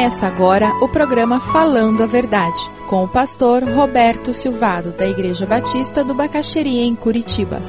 Começa agora o programa Falando a Verdade, com o pastor Roberto Silvado, da Igreja Batista do Bacaxeria, em Curitiba.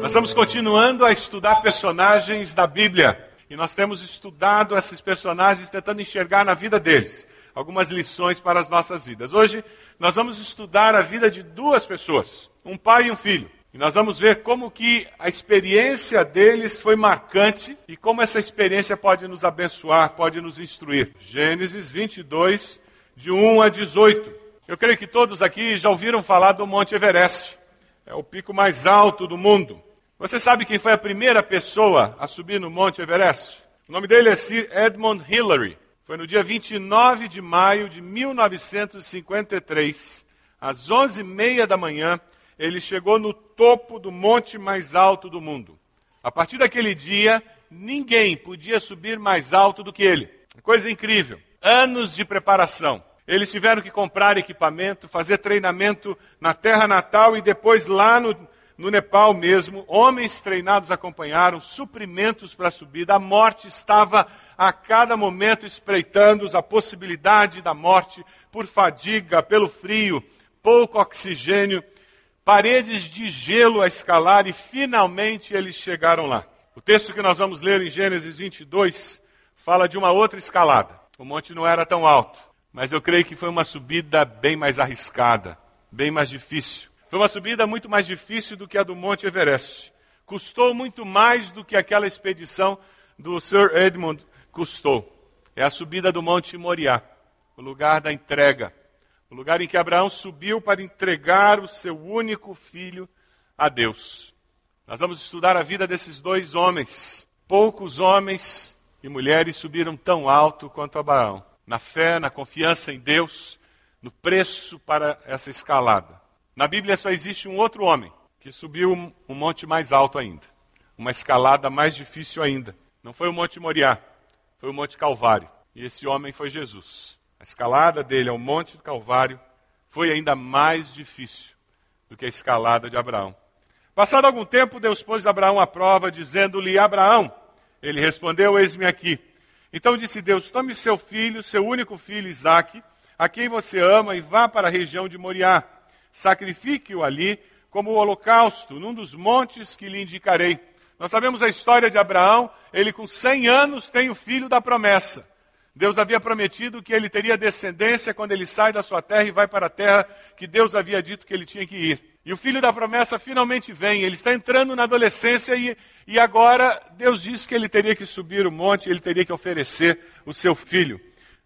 Nós estamos continuando a estudar personagens da Bíblia. E nós temos estudado esses personagens tentando enxergar na vida deles algumas lições para as nossas vidas. Hoje nós vamos estudar a vida de duas pessoas, um pai e um filho. E nós vamos ver como que a experiência deles foi marcante e como essa experiência pode nos abençoar, pode nos instruir. Gênesis 22, de 1 a 18. Eu creio que todos aqui já ouviram falar do Monte Everest. É o pico mais alto do mundo. Você sabe quem foi a primeira pessoa a subir no Monte Everest? O nome dele é Sir Edmund Hillary. Foi no dia 29 de maio de 1953, às 11h30 da manhã, ele chegou no topo do monte mais alto do mundo. A partir daquele dia, ninguém podia subir mais alto do que ele. Coisa incrível. Anos de preparação. Eles tiveram que comprar equipamento, fazer treinamento na terra natal e depois lá no, no Nepal mesmo, homens treinados acompanharam, suprimentos para a subida. A morte estava a cada momento espreitando-os, a possibilidade da morte por fadiga, pelo frio, pouco oxigênio, paredes de gelo a escalar e finalmente eles chegaram lá. O texto que nós vamos ler em Gênesis 22 fala de uma outra escalada. O monte não era tão alto, mas eu creio que foi uma subida bem mais arriscada, bem mais difícil. Foi uma subida muito mais difícil do que a do Monte Everest. Custou muito mais do que aquela expedição do Sir Edmund custou. É a subida do Monte Moriá, o lugar da entrega, o lugar em que Abraão subiu para entregar o seu único filho a Deus. Nós vamos estudar a vida desses dois homens. Poucos homens e mulheres subiram tão alto quanto Abraão, na fé, na confiança em Deus, no preço para essa escalada. Na Bíblia só existe um outro homem que subiu um, monte mais alto ainda, uma escalada mais difícil ainda. Não foi o Monte Moriá, foi o Monte Calvário. E esse homem foi Jesus. A escalada dele ao Monte Calvário foi ainda mais difícil do que a escalada de Abraão. Passado algum tempo, Deus pôs Abraão à prova, dizendo-lhe: Abraão, ele respondeu: Eis-me aqui. Então disse Deus: Tome seu filho, seu único filho Isaque, a quem você ama, e vá para a região de Moriá sacrifique-o ali como holocausto, num dos montes que lhe indicarei. Nós sabemos a história de Abraão, ele com 100 anos tem o filho da promessa. Deus havia prometido que ele teria descendência quando ele sai da sua terra e vai para a terra que Deus havia dito que ele tinha que ir. E o filho da promessa finalmente vem, ele está entrando na adolescência e, e agora Deus disse que ele teria que subir o monte, ele teria que oferecer o seu filho.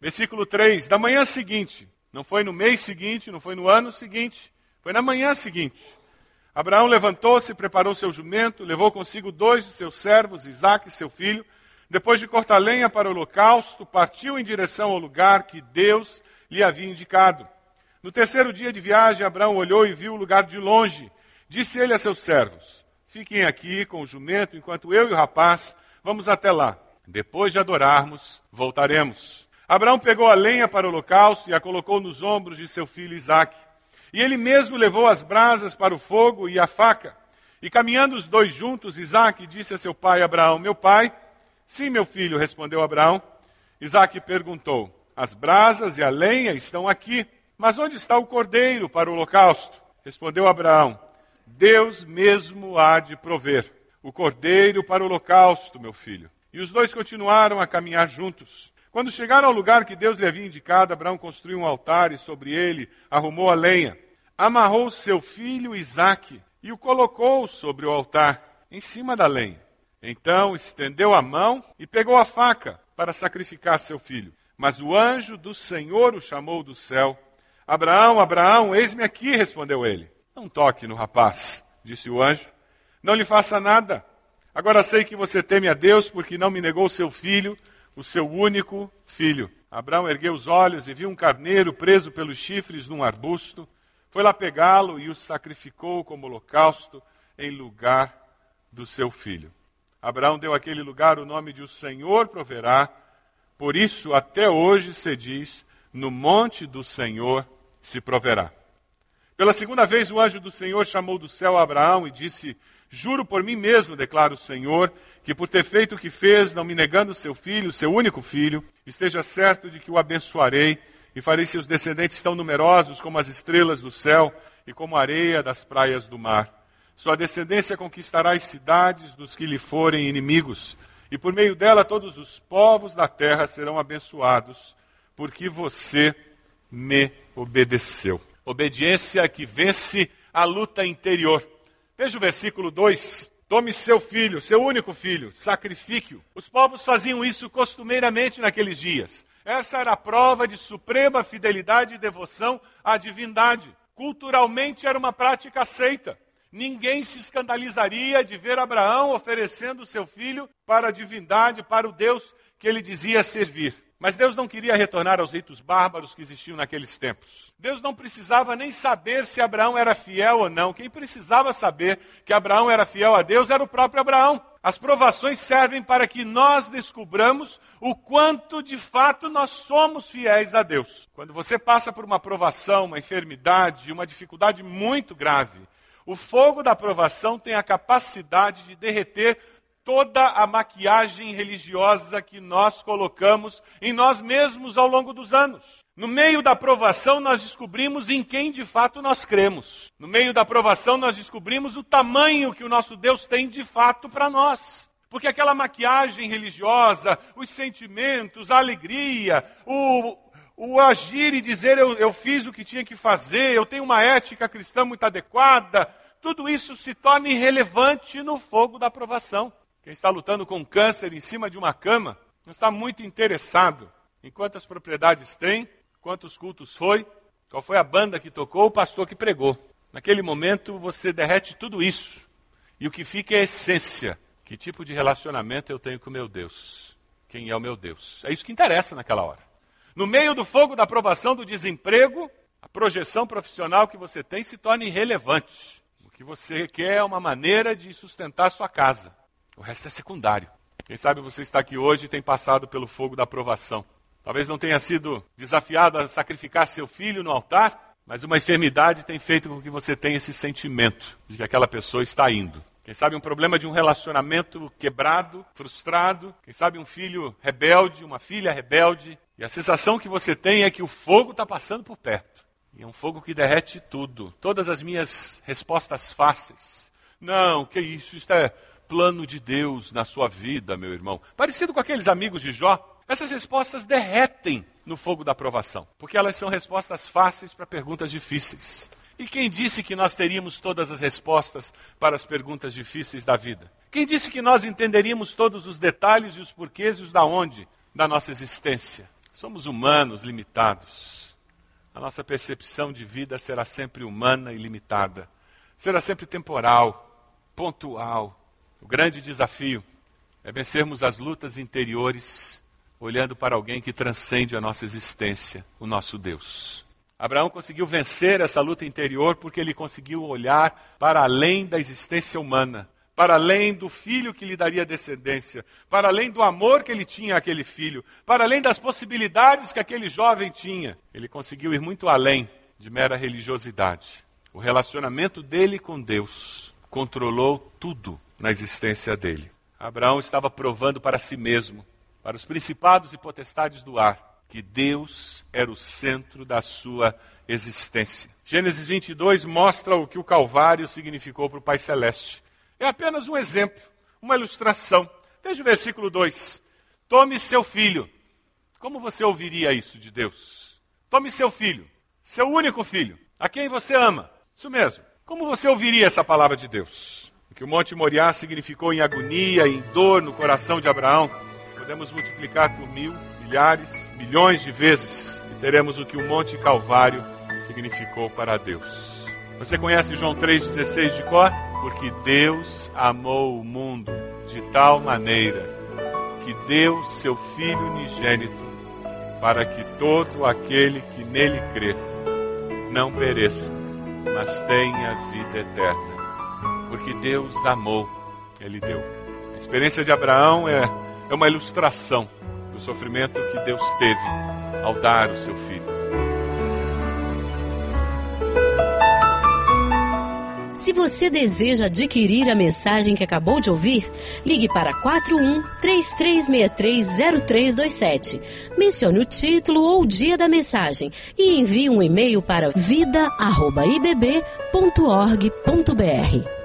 Versículo 3: Da manhã seguinte, não foi no mês seguinte, não foi no ano seguinte, foi na manhã seguinte. Abraão levantou-se, preparou seu jumento, levou consigo dois de seus servos, Isaque e seu filho. Depois de cortar lenha para o holocausto, partiu em direção ao lugar que Deus lhe havia indicado. No terceiro dia de viagem, Abraão olhou e viu o lugar de longe. Disse ele a seus servos: Fiquem aqui com o jumento, enquanto eu e o rapaz vamos até lá. Depois de adorarmos, voltaremos. Abraão pegou a lenha para o holocausto e a colocou nos ombros de seu filho Isaque. E ele mesmo levou as brasas para o fogo e a faca. E caminhando os dois juntos, Isaque disse a seu pai Abraão: Meu pai? Sim, meu filho, respondeu Abraão. Isaque perguntou: As brasas e a lenha estão aqui, mas onde está o cordeiro para o holocausto? Respondeu Abraão: Deus mesmo há de prover o cordeiro para o holocausto, meu filho. E os dois continuaram a caminhar juntos. Quando chegaram ao lugar que Deus lhe havia indicado, Abraão construiu um altar e sobre ele arrumou a lenha. Amarrou seu filho Isaque e o colocou sobre o altar, em cima da lenha. Então estendeu a mão e pegou a faca para sacrificar seu filho. Mas o anjo do Senhor o chamou do céu. Abraão, Abraão, eis-me aqui, respondeu ele. Não toque no rapaz, disse o anjo. Não lhe faça nada. Agora sei que você teme a Deus porque não me negou seu filho o seu único filho. Abraão ergueu os olhos e viu um carneiro preso pelos chifres num arbusto. Foi lá pegá-lo e o sacrificou como holocausto em lugar do seu filho. Abraão deu àquele lugar o nome de o Senhor proverá. Por isso, até hoje se diz: no monte do Senhor se proverá. Pela segunda vez, o anjo do Senhor chamou do céu Abraão e disse: Juro por mim mesmo, declara o Senhor, que por ter feito o que fez, não me negando seu filho, seu único filho, esteja certo de que o abençoarei e farei seus descendentes tão numerosos como as estrelas do céu e como a areia das praias do mar. Sua descendência conquistará as cidades dos que lhe forem inimigos, e por meio dela todos os povos da terra serão abençoados, porque você me obedeceu obediência que vence a luta interior. Veja o versículo 2. Tome seu filho, seu único filho, sacrifique-o. Os povos faziam isso costumeiramente naqueles dias. Essa era a prova de suprema fidelidade e devoção à divindade. Culturalmente era uma prática aceita. Ninguém se escandalizaria de ver Abraão oferecendo seu filho para a divindade, para o Deus que ele dizia servir. Mas Deus não queria retornar aos ritos bárbaros que existiam naqueles tempos. Deus não precisava nem saber se Abraão era fiel ou não. Quem precisava saber que Abraão era fiel a Deus era o próprio Abraão. As provações servem para que nós descubramos o quanto de fato nós somos fiéis a Deus. Quando você passa por uma provação, uma enfermidade, uma dificuldade muito grave, o fogo da provação tem a capacidade de derreter toda a maquiagem religiosa que nós colocamos em nós mesmos ao longo dos anos. No meio da aprovação, nós descobrimos em quem de fato nós cremos. No meio da aprovação, nós descobrimos o tamanho que o nosso Deus tem de fato para nós. Porque aquela maquiagem religiosa, os sentimentos, a alegria, o, o agir e dizer eu, eu fiz o que tinha que fazer, eu tenho uma ética cristã muito adequada, tudo isso se torna irrelevante no fogo da aprovação. Quem está lutando com câncer em cima de uma cama não está muito interessado em quantas propriedades tem, quantos cultos foi, qual foi a banda que tocou, o pastor que pregou. Naquele momento você derrete tudo isso. E o que fica é a essência. Que tipo de relacionamento eu tenho com meu Deus? Quem é o meu Deus? É isso que interessa naquela hora. No meio do fogo da aprovação do desemprego, a projeção profissional que você tem se torna irrelevante. O que você quer é uma maneira de sustentar sua casa. O resto é secundário. Quem sabe você está aqui hoje e tem passado pelo fogo da aprovação. Talvez não tenha sido desafiado a sacrificar seu filho no altar, mas uma enfermidade tem feito com que você tenha esse sentimento de que aquela pessoa está indo. Quem sabe um problema de um relacionamento quebrado, frustrado. Quem sabe um filho rebelde, uma filha rebelde. E a sensação que você tem é que o fogo está passando por perto. E é um fogo que derrete tudo. Todas as minhas respostas fáceis. Não, que isso? Isso é plano de Deus na sua vida, meu irmão. Parecido com aqueles amigos de Jó. Essas respostas derretem no fogo da aprovação, porque elas são respostas fáceis para perguntas difíceis. E quem disse que nós teríamos todas as respostas para as perguntas difíceis da vida? Quem disse que nós entenderíamos todos os detalhes e os porquês e os da onde da nossa existência? Somos humanos limitados. A nossa percepção de vida será sempre humana e limitada. Será sempre temporal, pontual, o grande desafio é vencermos as lutas interiores olhando para alguém que transcende a nossa existência, o nosso Deus. Abraão conseguiu vencer essa luta interior porque ele conseguiu olhar para além da existência humana, para além do filho que lhe daria descendência, para além do amor que ele tinha àquele filho, para além das possibilidades que aquele jovem tinha. Ele conseguiu ir muito além de mera religiosidade. O relacionamento dele com Deus controlou tudo na existência dele. Abraão estava provando para si mesmo, para os principados e potestades do ar, que Deus era o centro da sua existência. Gênesis 22 mostra o que o Calvário significou para o Pai Celeste. É apenas um exemplo, uma ilustração. Veja o versículo 2. Tome seu filho. Como você ouviria isso de Deus? Tome seu filho, seu único filho, a quem você ama. Isso mesmo. Como você ouviria essa palavra de Deus? que o Monte Moriá significou em agonia, em dor no coração de Abraão, podemos multiplicar por mil, milhares, milhões de vezes e teremos o que o Monte Calvário significou para Deus. Você conhece João 3,16 de cor? Porque Deus amou o mundo de tal maneira que deu seu Filho unigênito para que todo aquele que nele crê não pereça, mas tenha vida eterna porque Deus amou, Ele deu. A experiência de Abraão é, é uma ilustração do sofrimento que Deus teve ao dar o seu filho. Se você deseja adquirir a mensagem que acabou de ouvir, ligue para 41 33630327. Mencione o título ou o dia da mensagem e envie um e-mail para vida@ibb.org.br.